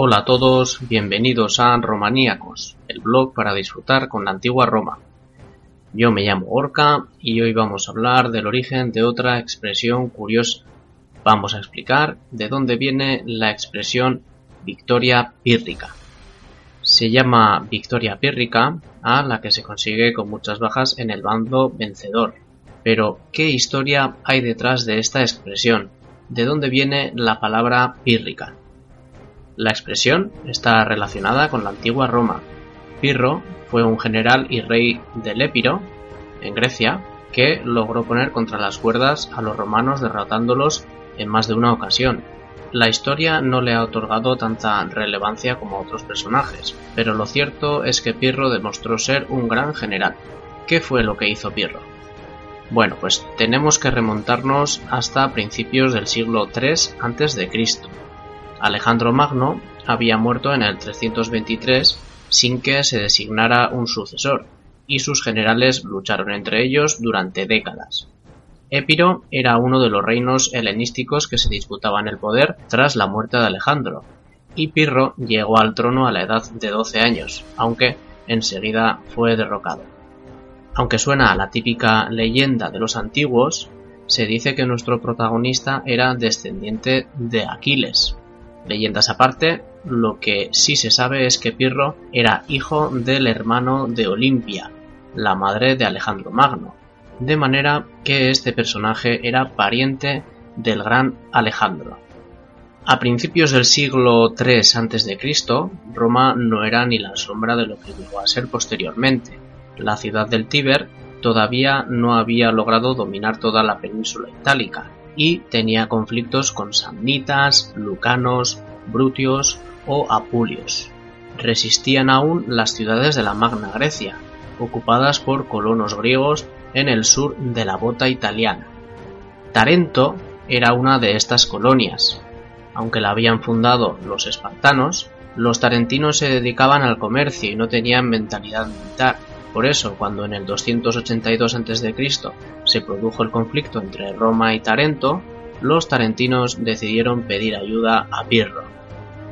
Hola a todos, bienvenidos a Romaníacos, el blog para disfrutar con la antigua Roma. Yo me llamo Orca y hoy vamos a hablar del origen de otra expresión curiosa. Vamos a explicar de dónde viene la expresión victoria pírrica. Se llama victoria pírrica a la que se consigue con muchas bajas en el bando vencedor. Pero, ¿qué historia hay detrás de esta expresión? ¿De dónde viene la palabra pírrica? La expresión está relacionada con la antigua Roma. Pirro fue un general y rey del Épiro, en Grecia, que logró poner contra las cuerdas a los romanos derrotándolos en más de una ocasión. La historia no le ha otorgado tanta relevancia como otros personajes, pero lo cierto es que Pirro demostró ser un gran general. ¿Qué fue lo que hizo Pirro? Bueno, pues tenemos que remontarnos hasta principios del siglo III a.C., Alejandro Magno había muerto en el 323 sin que se designara un sucesor, y sus generales lucharon entre ellos durante décadas. Épiro era uno de los reinos helenísticos que se disputaban el poder tras la muerte de Alejandro, y Pirro llegó al trono a la edad de 12 años, aunque enseguida fue derrocado. Aunque suena a la típica leyenda de los antiguos, se dice que nuestro protagonista era descendiente de Aquiles, Leyendas aparte, lo que sí se sabe es que Pirro era hijo del hermano de Olimpia, la madre de Alejandro Magno, de manera que este personaje era pariente del gran Alejandro. A principios del siglo III a.C., Roma no era ni la sombra de lo que llegó a ser posteriormente. La ciudad del Tíber todavía no había logrado dominar toda la península itálica, y tenía conflictos con samnitas, lucanos, brutios o apulios. Resistían aún las ciudades de la Magna Grecia, ocupadas por colonos griegos en el sur de la bota italiana. Tarento era una de estas colonias. Aunque la habían fundado los espartanos, los tarentinos se dedicaban al comercio y no tenían mentalidad militar. Por eso, cuando en el 282 a.C. se produjo el conflicto entre Roma y Tarento, los tarentinos decidieron pedir ayuda a Pirro.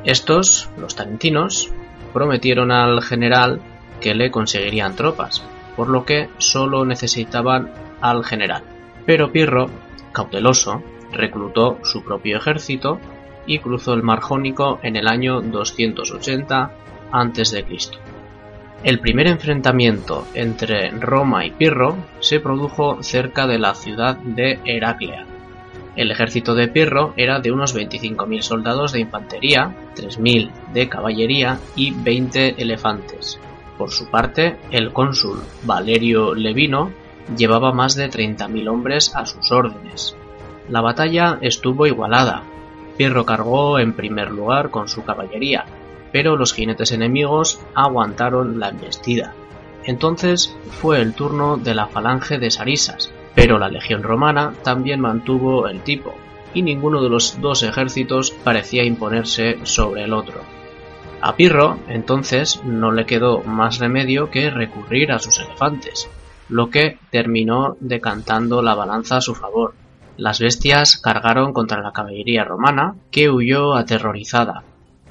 Estos, los tarentinos, prometieron al general que le conseguirían tropas, por lo que solo necesitaban al general. Pero Pirro, cauteloso, reclutó su propio ejército y cruzó el Mar Jónico en el año 280 a.C. El primer enfrentamiento entre Roma y Pirro se produjo cerca de la ciudad de Heraclea. El ejército de Pirro era de unos 25.000 soldados de infantería, 3.000 de caballería y 20 elefantes. Por su parte, el cónsul Valerio Levino llevaba más de 30.000 hombres a sus órdenes. La batalla estuvo igualada. Pirro cargó en primer lugar con su caballería, pero los jinetes enemigos aguantaron la embestida. Entonces fue el turno de la falange de Sarisas, pero la legión romana también mantuvo el tipo, y ninguno de los dos ejércitos parecía imponerse sobre el otro. A Pirro, entonces, no le quedó más remedio que recurrir a sus elefantes, lo que terminó decantando la balanza a su favor. Las bestias cargaron contra la caballería romana, que huyó aterrorizada,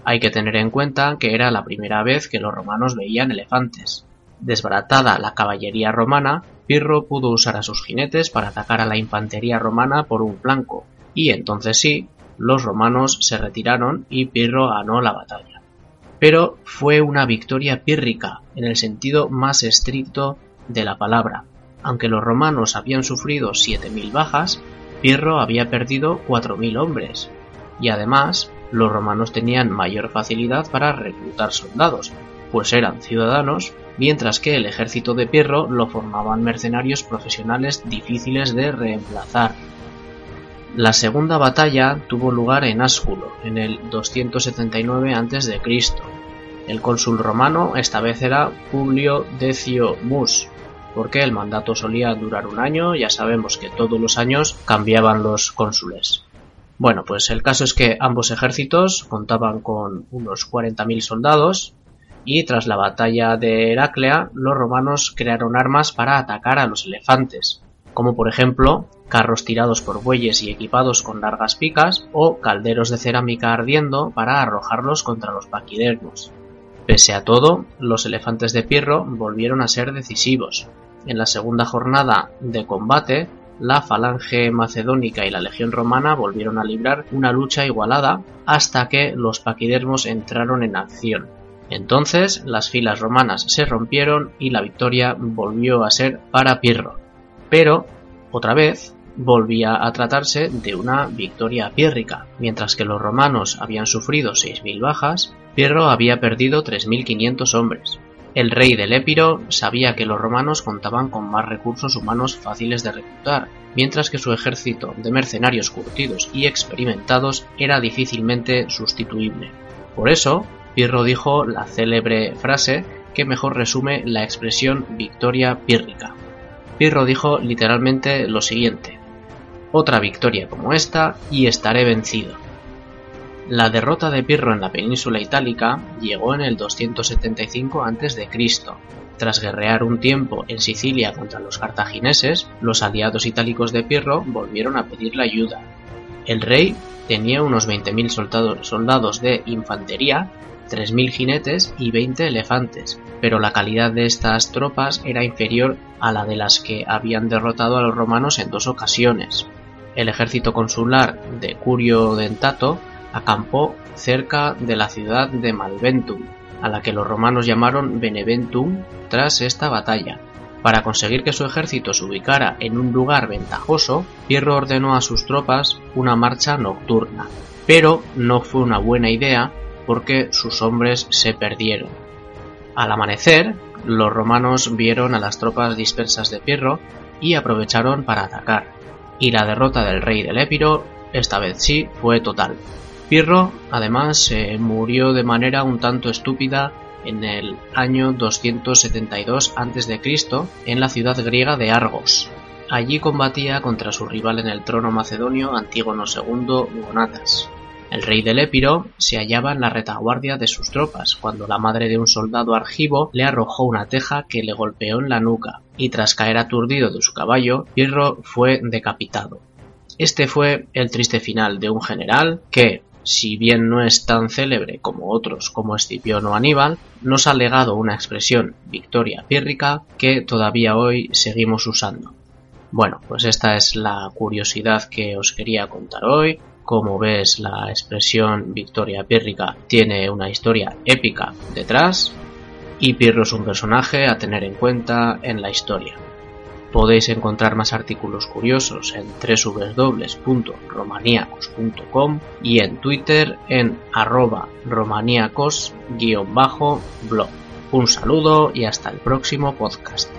hay que tener en cuenta que era la primera vez que los romanos veían elefantes. Desbaratada la caballería romana, Pirro pudo usar a sus jinetes para atacar a la infantería romana por un flanco, y entonces sí, los romanos se retiraron y Pirro ganó la batalla. Pero fue una victoria pírrica, en el sentido más estricto de la palabra. Aunque los romanos habían sufrido 7.000 bajas, Pirro había perdido 4.000 hombres, y además los romanos tenían mayor facilidad para reclutar soldados, pues eran ciudadanos, mientras que el ejército de Pirro lo formaban mercenarios profesionales difíciles de reemplazar. La segunda batalla tuvo lugar en Asculo, en el 279 a.C. El cónsul romano esta vez era Publio Decio Mus, porque el mandato solía durar un año, ya sabemos que todos los años cambiaban los cónsules. Bueno, pues el caso es que ambos ejércitos contaban con unos 40.000 soldados y tras la batalla de Heraclea los romanos crearon armas para atacar a los elefantes, como por ejemplo carros tirados por bueyes y equipados con largas picas o calderos de cerámica ardiendo para arrojarlos contra los paquidermos. Pese a todo, los elefantes de Pirro volvieron a ser decisivos. En la segunda jornada de combate, la falange macedónica y la legión romana volvieron a librar una lucha igualada hasta que los paquidermos entraron en acción. Entonces las filas romanas se rompieron y la victoria volvió a ser para Pirro. Pero, otra vez, volvía a tratarse de una victoria pírrica. Mientras que los romanos habían sufrido 6.000 bajas, Pirro había perdido 3.500 hombres. El rey del Épiro sabía que los romanos contaban con más recursos humanos fáciles de reclutar, mientras que su ejército de mercenarios curtidos y experimentados era difícilmente sustituible. Por eso, Pirro dijo la célebre frase que mejor resume la expresión victoria pírrica. Pirro dijo literalmente lo siguiente, otra victoria como esta y estaré vencido. La derrota de Pirro en la península itálica llegó en el 275 a.C. Tras guerrear un tiempo en Sicilia contra los cartagineses, los aliados itálicos de Pirro volvieron a pedirle ayuda. El rey tenía unos 20.000 soldados de infantería, 3.000 jinetes y 20 elefantes, pero la calidad de estas tropas era inferior a la de las que habían derrotado a los romanos en dos ocasiones. El ejército consular de Curio Dentato acampó cerca de la ciudad de Malventum, a la que los romanos llamaron Beneventum tras esta batalla. Para conseguir que su ejército se ubicara en un lugar ventajoso, Pirro ordenó a sus tropas una marcha nocturna, pero no fue una buena idea porque sus hombres se perdieron. Al amanecer, los romanos vieron a las tropas dispersas de Pirro y aprovecharon para atacar, y la derrota del rey del Épiro, esta vez sí, fue total. Pirro, además, murió de manera un tanto estúpida en el año 272 a.C. en la ciudad griega de Argos. Allí combatía contra su rival en el trono macedonio Antígono II Gonatas. El rey del Épiro se hallaba en la retaguardia de sus tropas cuando la madre de un soldado argivo le arrojó una teja que le golpeó en la nuca, y tras caer aturdido de su caballo, Pirro fue decapitado. Este fue el triste final de un general que, si bien no es tan célebre como otros como Escipión o Aníbal, nos ha legado una expresión victoria pírrica que todavía hoy seguimos usando. Bueno, pues esta es la curiosidad que os quería contar hoy. Como ves, la expresión victoria pírrica tiene una historia épica detrás y Pirro es un personaje a tener en cuenta en la historia. Podéis encontrar más artículos curiosos en www.romaniacos.com y en Twitter en arroba romaniacos-blog. Un saludo y hasta el próximo podcast.